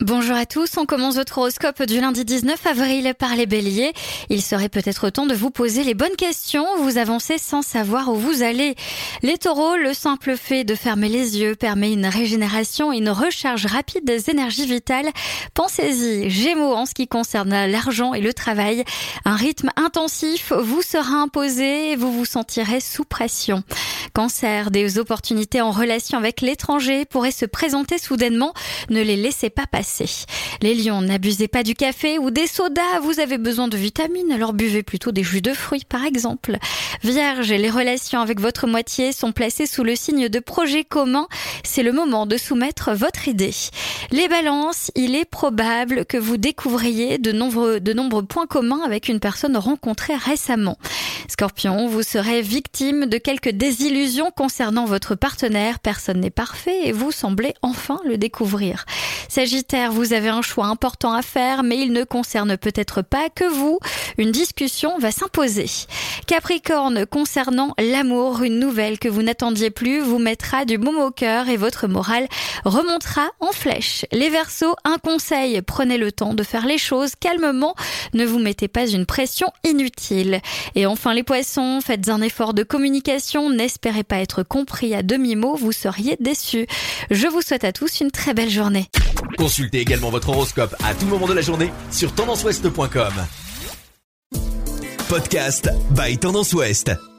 Bonjour à tous, on commence votre horoscope du lundi 19 avril par les béliers. Il serait peut-être temps de vous poser les bonnes questions, vous avancez sans savoir où vous allez. Les taureaux, le simple fait de fermer les yeux permet une régénération et une recharge rapide des énergies vitales. Pensez-y, gémeaux en ce qui concerne l'argent et le travail. Un rythme intensif vous sera imposé et vous vous sentirez sous pression. Cancer, des opportunités en relation avec l'étranger pourraient se présenter soudainement, ne les laissez pas passer. Les lions, n'abusez pas du café ou des sodas, vous avez besoin de vitamines, alors buvez plutôt des jus de fruits par exemple. Vierge, les relations avec votre moitié sont placées sous le signe de projet commun, c'est le moment de soumettre votre idée. Les balances, il est probable que vous découvriez de nombreux, de nombreux points communs avec une personne rencontrée récemment. Scorpion, vous serez victime de quelques désillusions concernant votre partenaire. Personne n'est parfait et vous semblez enfin le découvrir. Sagittaire, vous avez un choix important à faire, mais il ne concerne peut-être pas que vous. Une discussion va s'imposer. Capricorne, concernant l'amour, une nouvelle que vous n'attendiez plus vous mettra du baume au cœur et votre morale remontera en flèche. Les Verseaux, un conseil, prenez le temps de faire les choses calmement, ne vous mettez pas une pression inutile. Et les poissons, faites un effort de communication, n'espérez pas être compris à demi-mot, vous seriez déçus. Je vous souhaite à tous une très belle journée. Consultez également votre horoscope à tout moment de la journée sur tendanceouest.com. Podcast by Tendance Ouest.